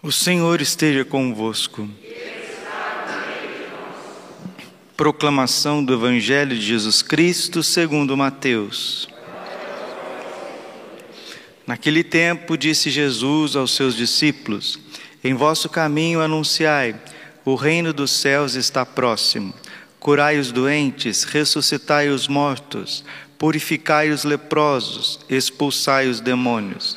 O Senhor esteja convosco. Proclamação do Evangelho de Jesus Cristo segundo Mateus. Naquele tempo disse Jesus aos seus discípulos: Em vosso caminho anunciai: o reino dos céus está próximo. Curai os doentes, ressuscitai os mortos, purificai os leprosos, expulsai os demônios.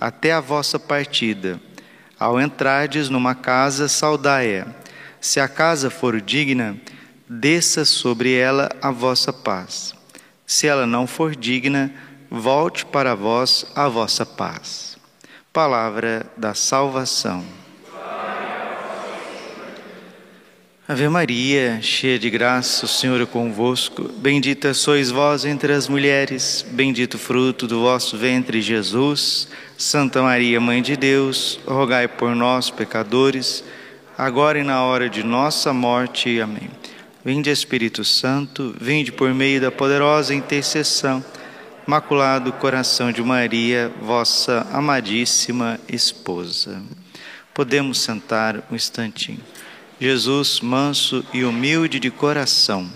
até a vossa partida. Ao entrardes numa casa, saudai-a. Se a casa for digna, desça sobre ela a vossa paz. Se ela não for digna, volte para vós a vossa paz. Palavra da salvação. Ave Maria, cheia de graça, o Senhor é convosco. Bendita sois vós entre as mulheres, bendito fruto do vosso ventre, Jesus. Santa Maria, Mãe de Deus, rogai por nós, pecadores, agora e na hora de nossa morte. Amém. Vinde, Espírito Santo, vinde por meio da poderosa intercessão. Maculado coração de Maria, vossa amadíssima esposa. Podemos sentar um instantinho. Jesus, manso e humilde de coração.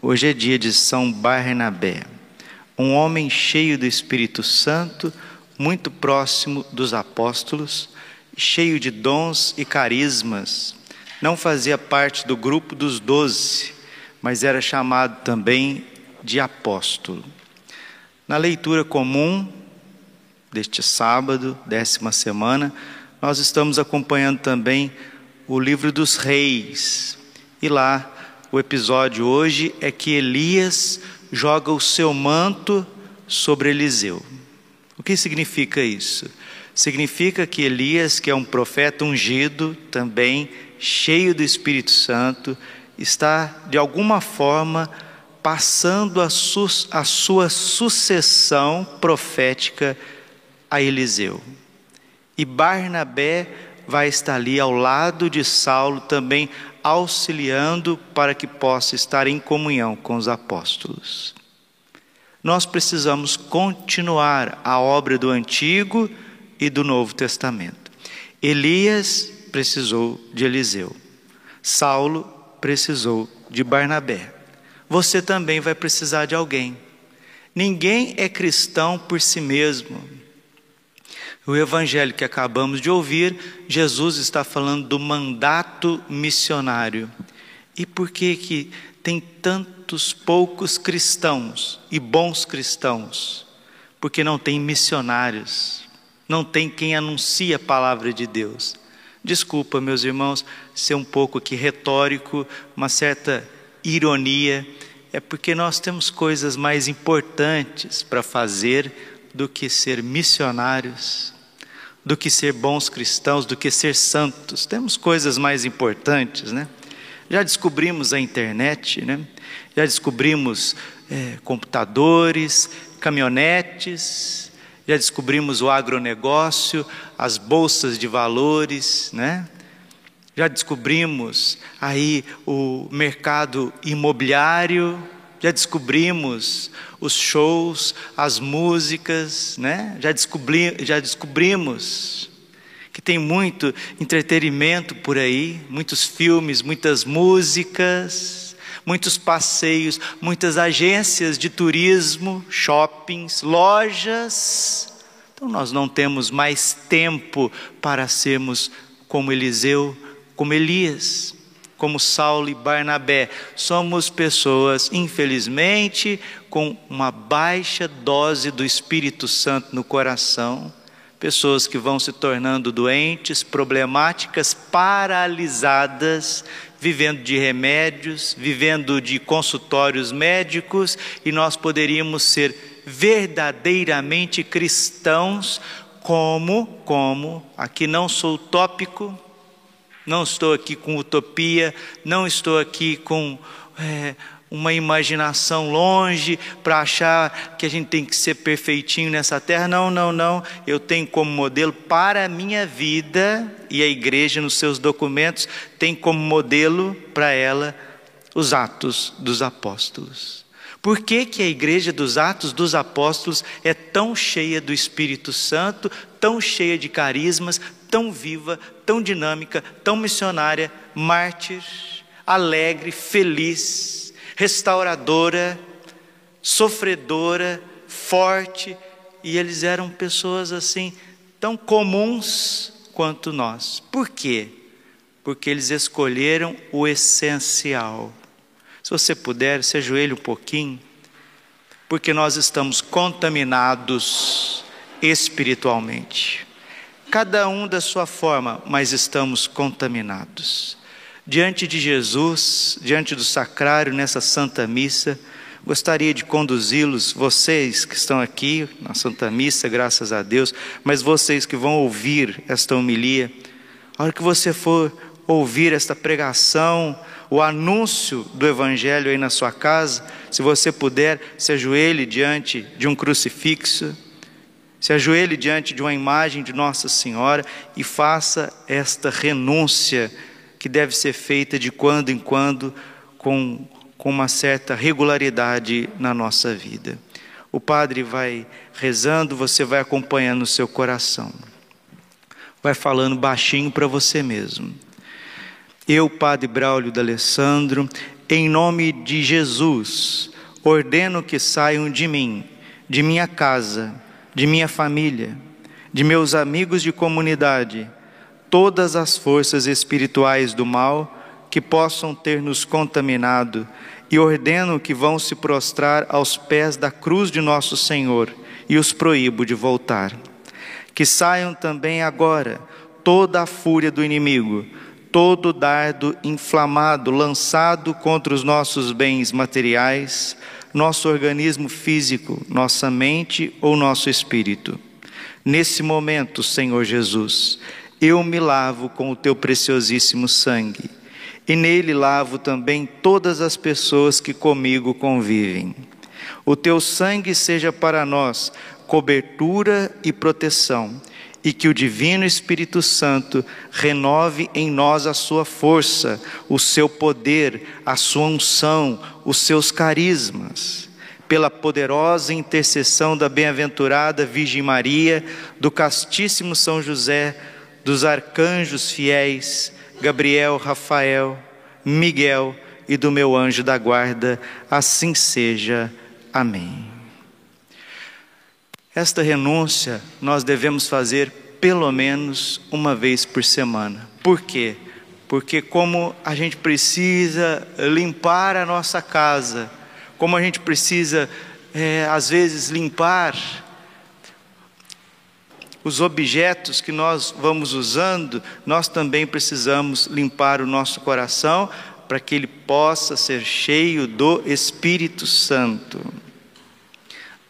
Hoje é dia de São Barnabé, um homem cheio do Espírito Santo, muito próximo dos apóstolos, cheio de dons e carismas. Não fazia parte do grupo dos doze, mas era chamado também de apóstolo. Na leitura comum, deste sábado, décima semana, nós estamos acompanhando também o livro dos reis. E lá, o episódio hoje é que Elias joga o seu manto sobre Eliseu. O que significa isso? Significa que Elias, que é um profeta ungido, também cheio do Espírito Santo, está de alguma forma passando a, su a sua sucessão profética a Eliseu. E Barnabé vai estar ali ao lado de Saulo também auxiliando para que possa estar em comunhão com os apóstolos. Nós precisamos continuar a obra do Antigo e do Novo Testamento. Elias precisou de Eliseu. Saulo precisou de Barnabé. Você também vai precisar de alguém. Ninguém é cristão por si mesmo. O evangelho que acabamos de ouvir, Jesus está falando do mandato missionário. E por que que tem tantos poucos cristãos e bons cristãos? Porque não tem missionários, não tem quem anuncie a palavra de Deus. Desculpa, meus irmãos, ser um pouco aqui retórico, uma certa ironia, é porque nós temos coisas mais importantes para fazer do que ser missionários do que ser bons cristãos, do que ser santos. Temos coisas mais importantes, né? Já descobrimos a internet, né? Já descobrimos é, computadores, caminhonetes, já descobrimos o agronegócio, as bolsas de valores, né? Já descobrimos aí o mercado imobiliário, já descobrimos os shows, as músicas, né? já, descobri, já descobrimos que tem muito entretenimento por aí, muitos filmes, muitas músicas, muitos passeios, muitas agências de turismo, shoppings, lojas. Então nós não temos mais tempo para sermos como Eliseu, como Elias como Saulo e Barnabé. Somos pessoas, infelizmente, com uma baixa dose do Espírito Santo no coração, pessoas que vão se tornando doentes, problemáticas, paralisadas, vivendo de remédios, vivendo de consultórios médicos, e nós poderíamos ser verdadeiramente cristãos como, como, aqui não sou utópico, não estou aqui com utopia, não estou aqui com é, uma imaginação longe para achar que a gente tem que ser perfeitinho nessa terra. Não, não, não. Eu tenho como modelo para a minha vida, e a igreja, nos seus documentos, tem como modelo para ela os Atos dos Apóstolos. Por que, que a igreja dos Atos dos Apóstolos é tão cheia do Espírito Santo, tão cheia de carismas, tão viva, tão dinâmica, tão missionária, mártir, alegre, feliz, restauradora, sofredora, forte, e eles eram pessoas assim, tão comuns quanto nós. Por quê? Porque eles escolheram o essencial. Se você puder, se ajoelhe um pouquinho, porque nós estamos contaminados espiritualmente cada um da sua forma, mas estamos contaminados. Diante de Jesus, diante do sacrário, nessa Santa Missa, gostaria de conduzi-los, vocês que estão aqui na Santa Missa, graças a Deus, mas vocês que vão ouvir esta homilia, a hora que você for ouvir esta pregação, o anúncio do Evangelho aí na sua casa, se você puder, se ajoelhe diante de um crucifixo, se ajoelhe diante de uma imagem de Nossa Senhora e faça esta renúncia que deve ser feita de quando em quando com, com uma certa regularidade na nossa vida. O Padre vai rezando, você vai acompanhando o seu coração. Vai falando baixinho para você mesmo. Eu, Padre Braulio D'Alessandro, em nome de Jesus, ordeno que saiam de mim, de minha casa, de minha família, de meus amigos de comunidade, todas as forças espirituais do mal que possam ter nos contaminado, e ordeno que vão se prostrar aos pés da cruz de nosso Senhor e os proíbo de voltar. Que saiam também agora toda a fúria do inimigo, todo dardo inflamado lançado contra os nossos bens materiais, nosso organismo físico, nossa mente ou nosso espírito. Nesse momento, Senhor Jesus, eu me lavo com o teu preciosíssimo sangue, e nele lavo também todas as pessoas que comigo convivem. O teu sangue seja para nós cobertura e proteção e que o Divino Espírito Santo renove em nós a sua força, o seu poder, a sua unção, os seus carismas. Pela poderosa intercessão da bem-aventurada Virgem Maria, do castíssimo São José, dos arcanjos fiéis, Gabriel, Rafael, Miguel e do meu anjo da guarda, assim seja. Amém. Esta renúncia nós devemos fazer pelo menos uma vez por semana. Por quê? Porque, como a gente precisa limpar a nossa casa, como a gente precisa, é, às vezes, limpar os objetos que nós vamos usando, nós também precisamos limpar o nosso coração para que ele possa ser cheio do Espírito Santo.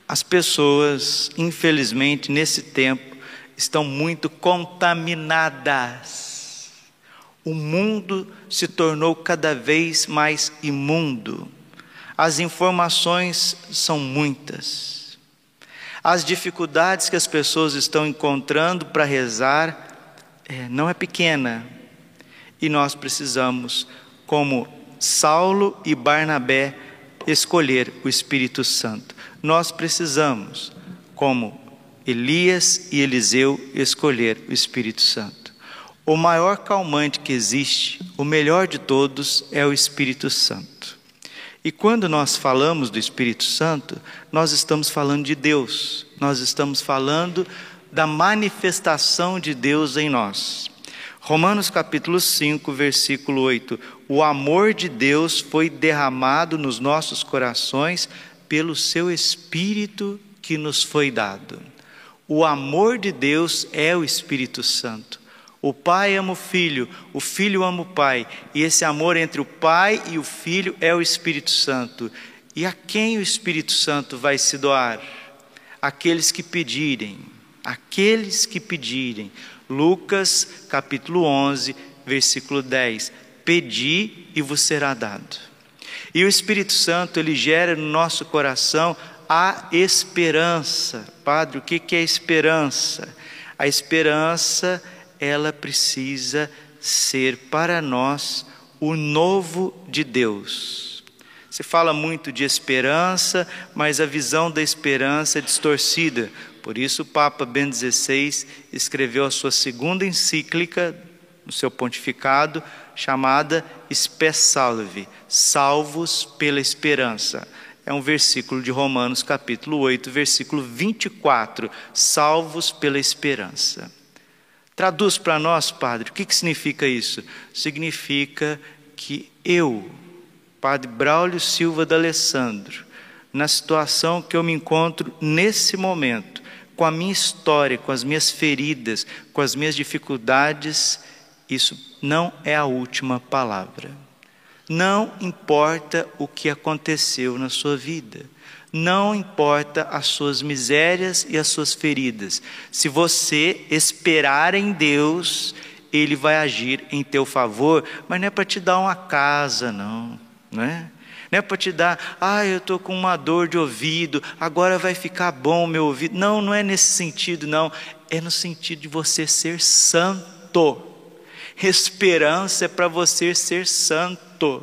As pessoas, infelizmente, nesse tempo, estão muito contaminadas. O mundo se tornou cada vez mais imundo. As informações são muitas. As dificuldades que as pessoas estão encontrando para rezar é, não é pequena. E nós precisamos, como Saulo e Barnabé, escolher o Espírito Santo nós precisamos, como Elias e Eliseu, escolher o Espírito Santo. O maior calmante que existe, o melhor de todos, é o Espírito Santo. E quando nós falamos do Espírito Santo, nós estamos falando de Deus, nós estamos falando da manifestação de Deus em nós. Romanos capítulo 5, versículo 8: O amor de Deus foi derramado nos nossos corações pelo seu Espírito que nos foi dado. O amor de Deus é o Espírito Santo. O Pai ama o Filho, o Filho ama o Pai, e esse amor entre o Pai e o Filho é o Espírito Santo. E a quem o Espírito Santo vai se doar? Aqueles que pedirem. Aqueles que pedirem. Lucas capítulo 11, versículo 10. Pedi e vos será dado. E o Espírito Santo, ele gera no nosso coração a esperança. Padre, o que é esperança? A esperança, ela precisa ser para nós o novo de Deus. Se fala muito de esperança, mas a visão da esperança é distorcida. Por isso, o Papa Bento XVI escreveu a sua segunda encíclica, no seu pontificado, chamada Spes Salve, Salvos pela Esperança. É um versículo de Romanos, capítulo 8, versículo 24. Salvos pela esperança. Traduz para nós, Padre, o que, que significa isso? Significa que eu, Padre Braulio Silva D'Alessandro, na situação que eu me encontro nesse momento, com a minha história, com as minhas feridas, com as minhas dificuldades, isso não é a última palavra. Não importa o que aconteceu na sua vida, não importa as suas misérias e as suas feridas, se você esperar em Deus, Ele vai agir em teu favor, mas não é para te dar uma casa, não, não é? Não é para te dar, ah, eu estou com uma dor de ouvido, agora vai ficar bom o meu ouvido. Não, não é nesse sentido, não. É no sentido de você ser santo. Esperança é para você ser santo.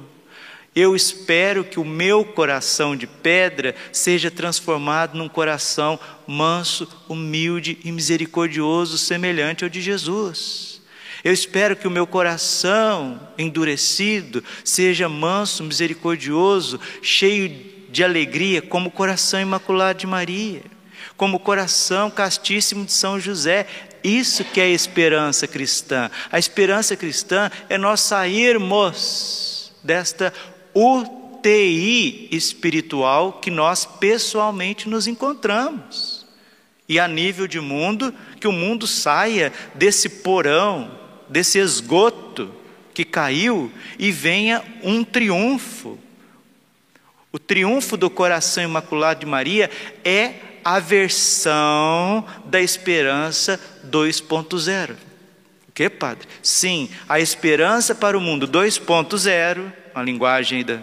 Eu espero que o meu coração de pedra seja transformado num coração manso, humilde e misericordioso, semelhante ao de Jesus. Eu espero que o meu coração endurecido seja manso, misericordioso, cheio de alegria, como o coração imaculado de Maria, como o coração castíssimo de São José. Isso que é esperança cristã. A esperança cristã é nós sairmos desta UTI espiritual que nós pessoalmente nos encontramos. E a nível de mundo, que o mundo saia desse porão, desse esgoto que caiu e venha um triunfo. O triunfo do coração imaculado de Maria é a versão da esperança 2.0. O que, padre? Sim, a esperança para o mundo 2.0 uma linguagem da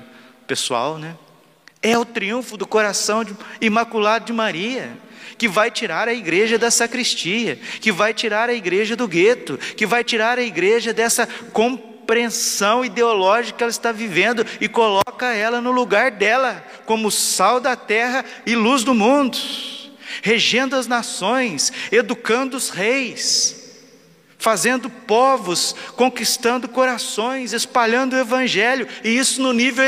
pessoal, né? É o triunfo do coração imaculado de Maria, que vai tirar a igreja da sacristia, que vai tirar a igreja do gueto, que vai tirar a igreja dessa compreensão ideológica ela está vivendo e coloca ela no lugar dela, como sal da terra e luz do mundo, regendo as nações, educando os reis fazendo povos, conquistando corações, espalhando o Evangelho, e isso no nível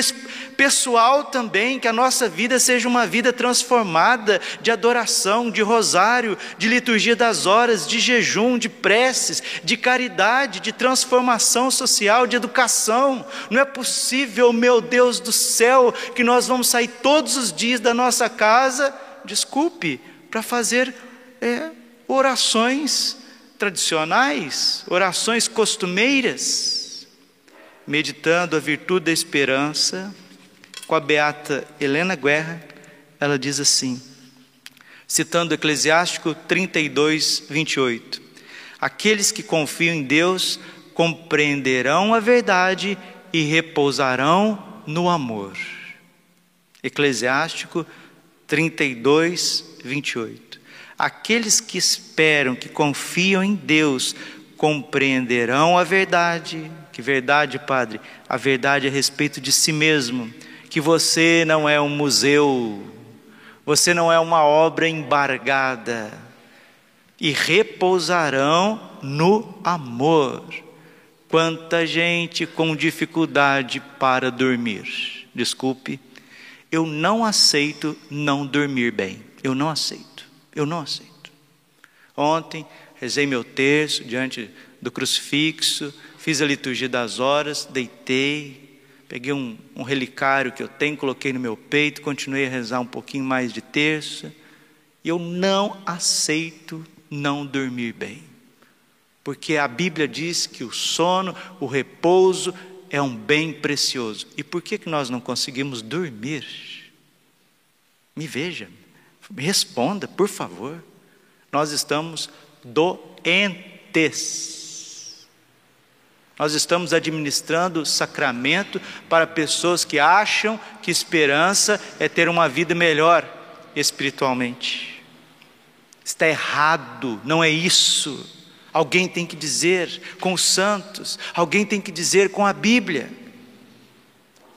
pessoal também, que a nossa vida seja uma vida transformada de adoração, de rosário, de liturgia das horas, de jejum, de preces, de caridade, de transformação social, de educação. Não é possível, meu Deus do céu, que nós vamos sair todos os dias da nossa casa, desculpe, para fazer é, orações tradicionais, orações costumeiras, meditando a virtude da esperança, com a beata Helena Guerra, ela diz assim, citando Eclesiástico 32, 28: Aqueles que confiam em Deus compreenderão a verdade e repousarão no amor. Eclesiástico 32, 28. Aqueles que esperam, que confiam em Deus, compreenderão a verdade. Que verdade, Padre? A verdade a respeito de si mesmo. Que você não é um museu, você não é uma obra embargada. E repousarão no amor. Quanta gente com dificuldade para dormir. Desculpe, eu não aceito não dormir bem. Eu não aceito. Eu não aceito. Ontem, rezei meu terço diante do crucifixo, fiz a liturgia das horas, deitei, peguei um, um relicário que eu tenho, coloquei no meu peito, continuei a rezar um pouquinho mais de terço, e eu não aceito não dormir bem. Porque a Bíblia diz que o sono, o repouso é um bem precioso. E por que, que nós não conseguimos dormir? Me veja. Me responda, por favor. Nós estamos doentes. Nós estamos administrando sacramento para pessoas que acham que esperança é ter uma vida melhor espiritualmente. Está errado, não é isso. Alguém tem que dizer com os santos, alguém tem que dizer com a Bíblia.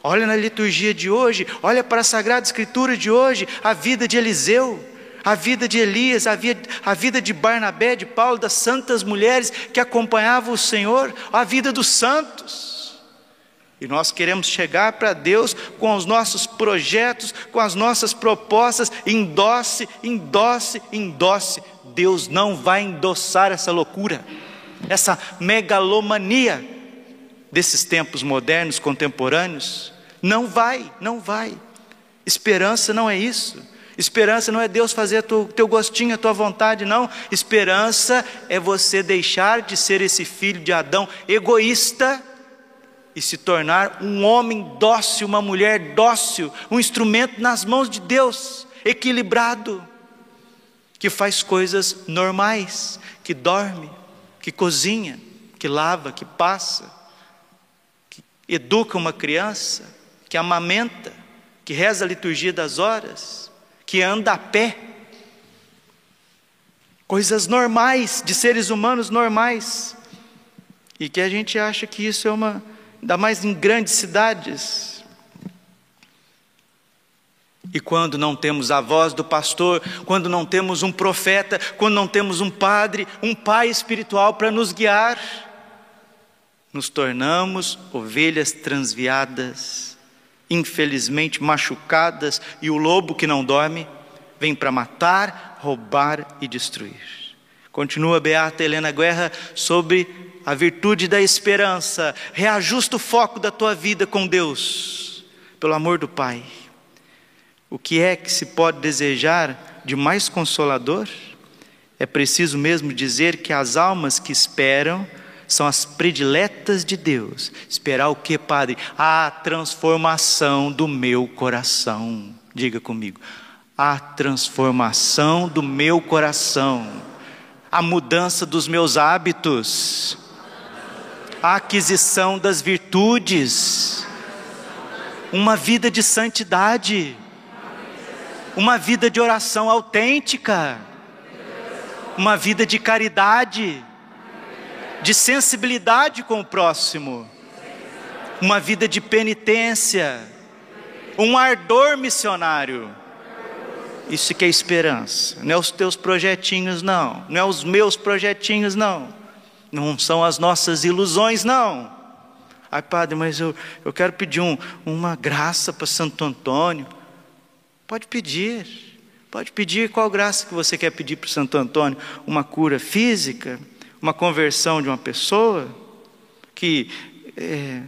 Olha na liturgia de hoje, olha para a Sagrada Escritura de hoje, a vida de Eliseu, a vida de Elias, a vida, a vida de Barnabé, de Paulo, das santas mulheres que acompanhavam o Senhor, a vida dos santos. E nós queremos chegar para Deus com os nossos projetos, com as nossas propostas, endosse, endosse, endosse. Deus não vai endossar essa loucura, essa megalomania desses tempos modernos, contemporâneos. Não vai, não vai. Esperança não é isso. Esperança não é Deus fazer o teu gostinho, a tua vontade, não. Esperança é você deixar de ser esse filho de Adão egoísta e se tornar um homem dócil, uma mulher dócil, um instrumento nas mãos de Deus, equilibrado que faz coisas normais, que dorme, que cozinha, que lava, que passa, que educa uma criança, que amamenta, que reza a liturgia das horas, que anda a pé. Coisas normais, de seres humanos normais. E que a gente acha que isso é uma, ainda mais em grandes cidades, e quando não temos a voz do pastor, quando não temos um profeta, quando não temos um padre, um pai espiritual para nos guiar, nos tornamos ovelhas transviadas, infelizmente machucadas, e o lobo que não dorme vem para matar, roubar e destruir. Continua Beata Helena Guerra sobre a virtude da esperança. Reajusta o foco da tua vida com Deus, pelo amor do Pai. O que é que se pode desejar de mais consolador? É preciso mesmo dizer que as almas que esperam são as prediletas de Deus. Esperar o que, Padre? A transformação do meu coração. Diga comigo. A transformação do meu coração. A mudança dos meus hábitos. A aquisição das virtudes. Uma vida de santidade uma vida de oração autêntica, uma vida de caridade, de sensibilidade com o próximo, uma vida de penitência, um ardor missionário. Isso que é esperança, não é os teus projetinhos, não, não é os meus projetinhos, não, não são as nossas ilusões, não. Ai, padre, mas eu, eu quero pedir um, uma graça para Santo Antônio. Pode pedir. Pode pedir qual graça que você quer pedir para Santo Antônio? Uma cura física? Uma conversão de uma pessoa? Que é,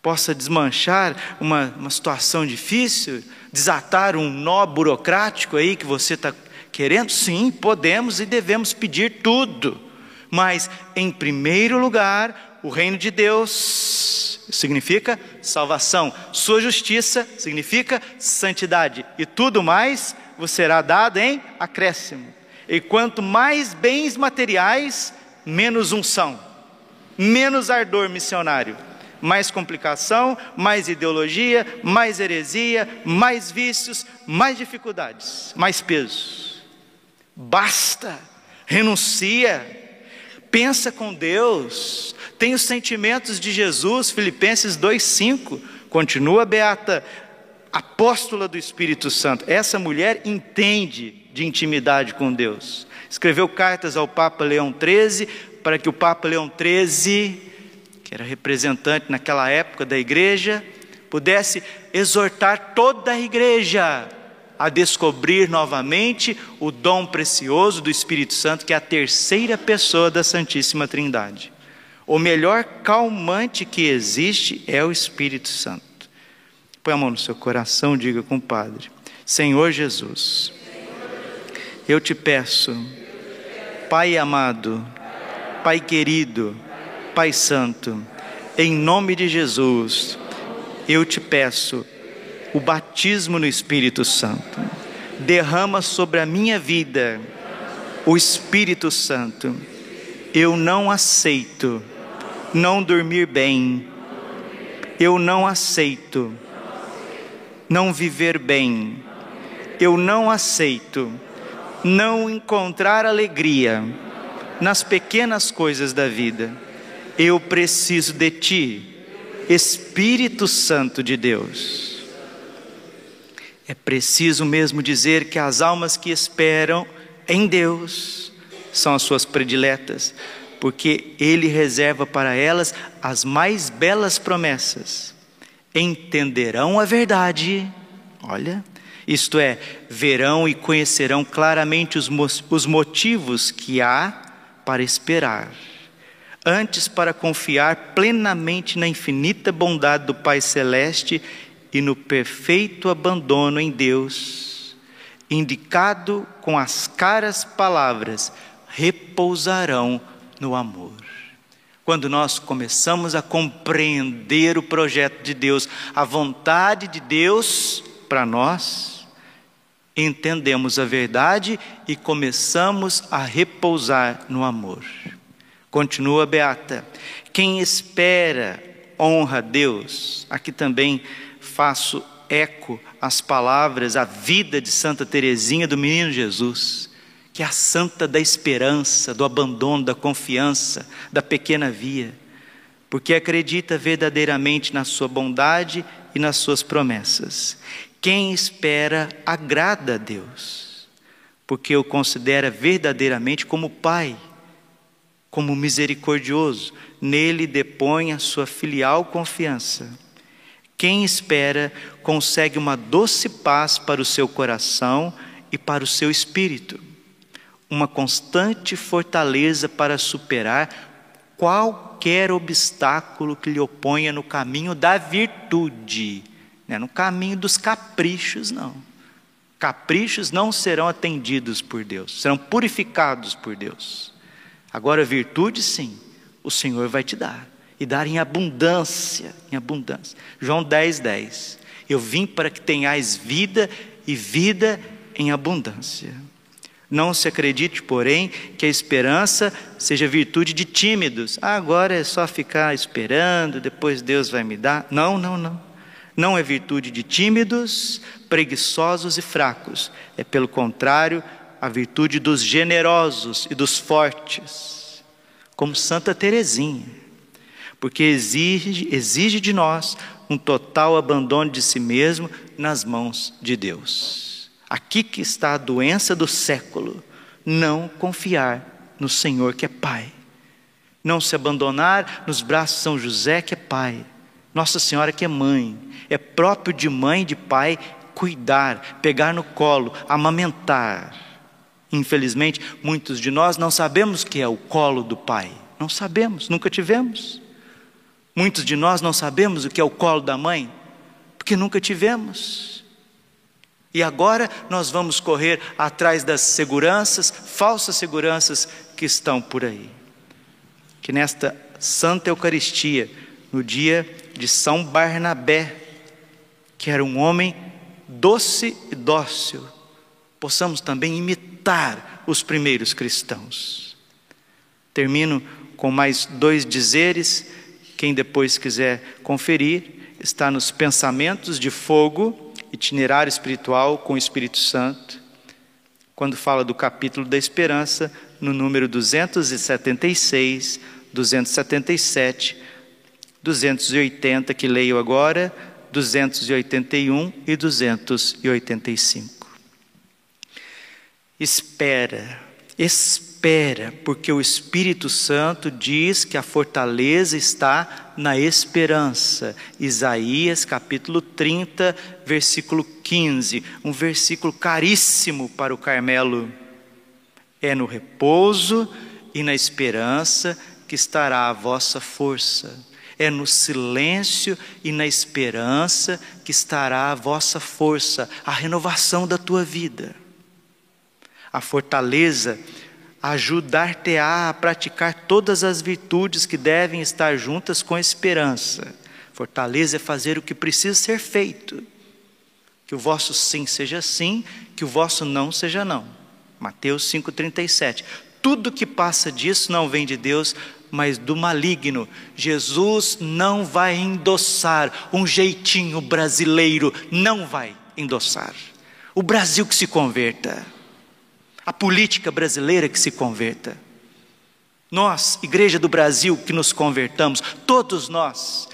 possa desmanchar uma, uma situação difícil? Desatar um nó burocrático aí que você está querendo? Sim, podemos e devemos pedir tudo. Mas, em primeiro lugar, o reino de Deus significa salvação, sua justiça significa santidade, e tudo mais vos será dado em acréscimo. E quanto mais bens materiais, menos unção, menos ardor missionário, mais complicação, mais ideologia, mais heresia, mais vícios, mais dificuldades, mais peso. Basta, renuncia pensa com Deus, tem os sentimentos de Jesus, Filipenses 2,5, continua beata, apóstola do Espírito Santo. Essa mulher entende de intimidade com Deus. Escreveu cartas ao Papa Leão XIII, para que o Papa Leão XIII, que era representante naquela época da igreja, pudesse exortar toda a igreja a descobrir novamente o dom precioso do Espírito Santo, que é a terceira pessoa da Santíssima Trindade. O melhor calmante que existe é o Espírito Santo. Põe a mão no seu coração, diga com o Padre: Senhor Jesus, eu te peço, Pai amado, Pai querido, Pai santo, em nome de Jesus, eu te peço, o batismo no Espírito Santo. Derrama sobre a minha vida o Espírito Santo. Eu não aceito não dormir bem. Eu não aceito não viver bem. Eu não aceito não encontrar alegria nas pequenas coisas da vida. Eu preciso de Ti, Espírito Santo de Deus. É preciso mesmo dizer que as almas que esperam em Deus são as suas prediletas, porque Ele reserva para elas as mais belas promessas. Entenderão a verdade, olha, isto é, verão e conhecerão claramente os, os motivos que há para esperar. Antes, para confiar plenamente na infinita bondade do Pai Celeste e no perfeito abandono em Deus, indicado com as caras palavras, repousarão no amor. Quando nós começamos a compreender o projeto de Deus, a vontade de Deus para nós, entendemos a verdade e começamos a repousar no amor. Continua Beata. Quem espera honra a Deus. Aqui também faço eco às palavras, à vida de Santa Teresinha do Menino Jesus, que é a santa da esperança, do abandono, da confiança, da pequena via, porque acredita verdadeiramente na sua bondade e nas suas promessas. Quem espera agrada a Deus, porque o considera verdadeiramente como Pai, como misericordioso, nele depõe a sua filial confiança. Quem espera consegue uma doce paz para o seu coração e para o seu espírito, uma constante fortaleza para superar qualquer obstáculo que lhe oponha no caminho da virtude não é no caminho dos caprichos, não. Caprichos não serão atendidos por Deus, serão purificados por Deus. Agora, virtude, sim, o Senhor vai te dar, e dar em abundância, em abundância. João 10, 10. Eu vim para que tenhais vida e vida em abundância. Não se acredite, porém, que a esperança seja virtude de tímidos. Ah, agora é só ficar esperando, depois Deus vai me dar. Não, não, não. Não é virtude de tímidos, preguiçosos e fracos, é pelo contrário, a virtude dos generosos e dos fortes, como Santa Teresinha, porque exige, exige de nós um total abandono de si mesmo nas mãos de Deus. Aqui que está a doença do século, não confiar no Senhor que é Pai, não se abandonar nos braços de São José que é Pai, Nossa Senhora que é Mãe, é próprio de mãe e de pai cuidar, pegar no colo, amamentar. Infelizmente, muitos de nós não sabemos o que é o colo do pai. Não sabemos, nunca tivemos. Muitos de nós não sabemos o que é o colo da mãe, porque nunca tivemos. E agora nós vamos correr atrás das seguranças, falsas seguranças que estão por aí. Que nesta Santa Eucaristia, no dia de São Barnabé, que era um homem doce e dócil, possamos também imitar os primeiros cristãos. Termino com mais dois dizeres, quem depois quiser conferir, está nos Pensamentos de Fogo, itinerário espiritual com o Espírito Santo, quando fala do capítulo da esperança, no número 276, 277, 280, que leio agora, 281 e 285. Espera, espera, porque o Espírito Santo diz que a fortaleza está na esperança. Isaías capítulo 30, versículo 15, um versículo caríssimo para o Carmelo. É no repouso e na esperança que estará a vossa força é no silêncio e na esperança que estará a vossa força, a renovação da tua vida. A fortaleza ajudar-te-á a praticar todas as virtudes que devem estar juntas com a esperança. Fortaleza é fazer o que precisa ser feito. Que o vosso sim seja sim, que o vosso não seja não. Mateus 5,37. Tudo que passa disso não vem de Deus, mas do maligno. Jesus não vai endossar um jeitinho brasileiro, não vai endossar. O Brasil que se converta, a política brasileira que se converta. Nós, Igreja do Brasil, que nos convertamos, todos nós,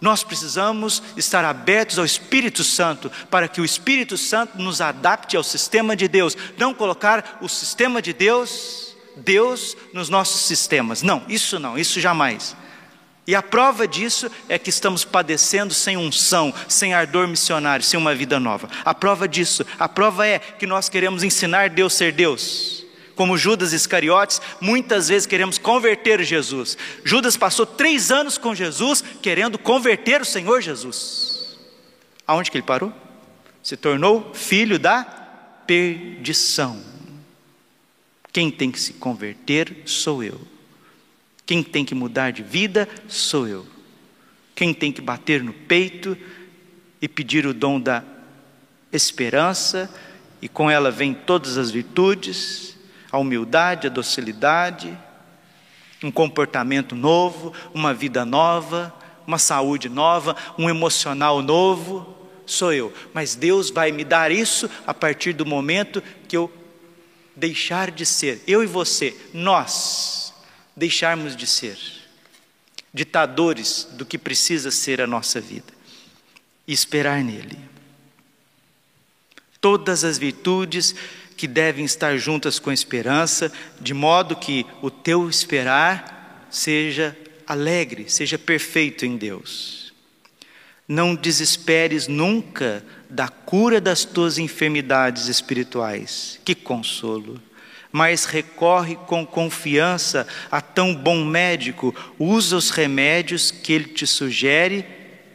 nós precisamos estar abertos ao Espírito Santo, para que o Espírito Santo nos adapte ao sistema de Deus, não colocar o sistema de Deus, Deus nos nossos sistemas. Não, isso não, isso jamais. E a prova disso é que estamos padecendo sem unção, sem ardor missionário, sem uma vida nova. A prova disso, a prova é que nós queremos ensinar Deus a ser Deus. Como Judas Iscariotes, muitas vezes queremos converter Jesus. Judas passou três anos com Jesus, querendo converter o Senhor Jesus. Aonde que ele parou? Se tornou filho da perdição. Quem tem que se converter sou eu. Quem tem que mudar de vida sou eu. Quem tem que bater no peito e pedir o dom da esperança, e com ela vem todas as virtudes, a humildade, a docilidade, um comportamento novo, uma vida nova, uma saúde nova, um emocional novo, sou eu. Mas Deus vai me dar isso a partir do momento que eu deixar de ser, eu e você, nós, deixarmos de ser ditadores do que precisa ser a nossa vida e esperar nele. Todas as virtudes que devem estar juntas com a esperança, de modo que o teu esperar seja alegre, seja perfeito em Deus. Não desesperes nunca da cura das tuas enfermidades espirituais. Que consolo! Mas recorre com confiança a tão bom médico, usa os remédios que ele te sugere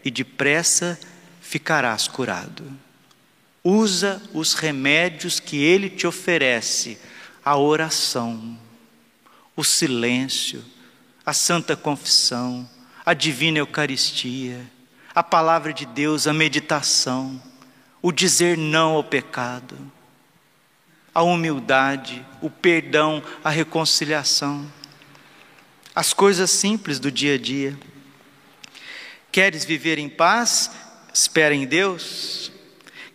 e depressa ficarás curado. Usa os remédios que ele te oferece, a oração, o silêncio, a santa confissão, a divina Eucaristia, a palavra de Deus, a meditação o dizer não ao pecado, a humildade, o perdão, a reconciliação, as coisas simples do dia a dia. Queres viver em paz? Espera em Deus.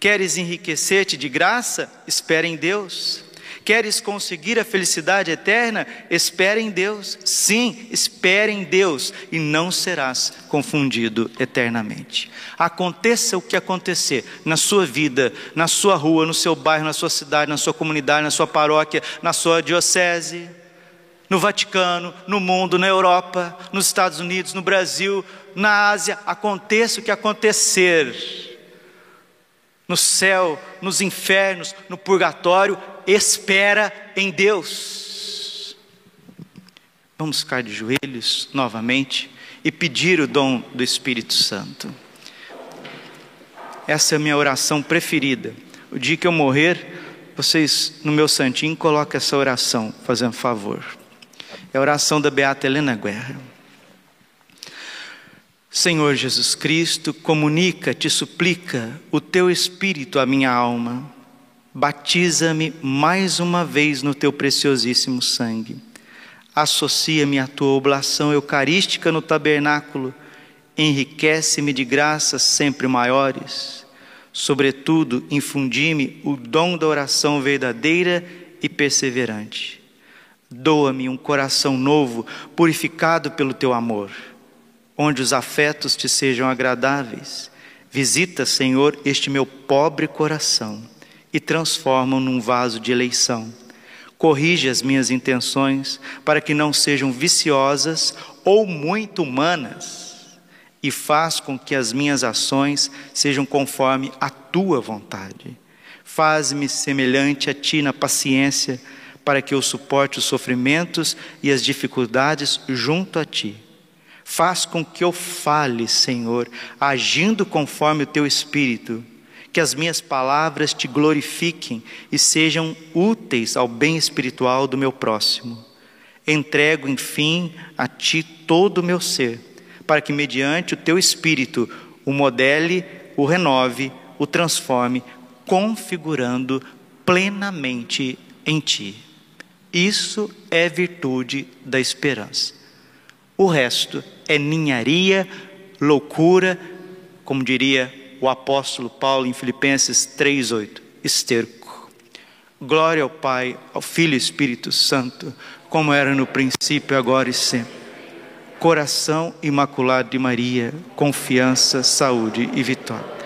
Queres enriquecer-te de graça? Espera em Deus. Queres conseguir a felicidade eterna? Espere em Deus. Sim, espere em Deus e não serás confundido eternamente. Aconteça o que acontecer na sua vida, na sua rua, no seu bairro, na sua cidade, na sua comunidade, na sua paróquia, na sua diocese, no Vaticano, no mundo, na Europa, nos Estados Unidos, no Brasil, na Ásia, aconteça o que acontecer no céu, nos infernos, no purgatório, espera em Deus. Vamos ficar de joelhos novamente e pedir o dom do Espírito Santo. Essa é a minha oração preferida. O dia que eu morrer, vocês no meu santinho coloquem essa oração, fazendo favor. É a oração da Beata Helena Guerra. Senhor Jesus Cristo, comunica, te suplica o teu Espírito à minha alma. Batiza-me mais uma vez no teu preciosíssimo sangue. Associa-me à tua oblação eucarística no tabernáculo. Enriquece-me de graças sempre maiores. Sobretudo, infundi-me o dom da oração verdadeira e perseverante. Doa-me um coração novo, purificado pelo teu amor onde os afetos te sejam agradáveis. Visita, Senhor, este meu pobre coração e transforma-o num vaso de eleição. Corrige as minhas intenções para que não sejam viciosas ou muito humanas, e faz com que as minhas ações sejam conforme a tua vontade. Faz-me semelhante a ti na paciência, para que eu suporte os sofrimentos e as dificuldades junto a ti Faz com que eu fale, Senhor, agindo conforme o teu espírito, que as minhas palavras te glorifiquem e sejam úteis ao bem espiritual do meu próximo. Entrego, enfim, a ti todo o meu ser, para que, mediante o teu espírito, o modele, o renove, o transforme, configurando plenamente em ti. Isso é virtude da esperança. O resto é ninharia, loucura, como diria o apóstolo Paulo em Filipenses 3:8, esterco. Glória ao Pai, ao Filho e Espírito Santo, como era no princípio, agora e sempre. Coração imaculado de Maria, confiança, saúde e vitória.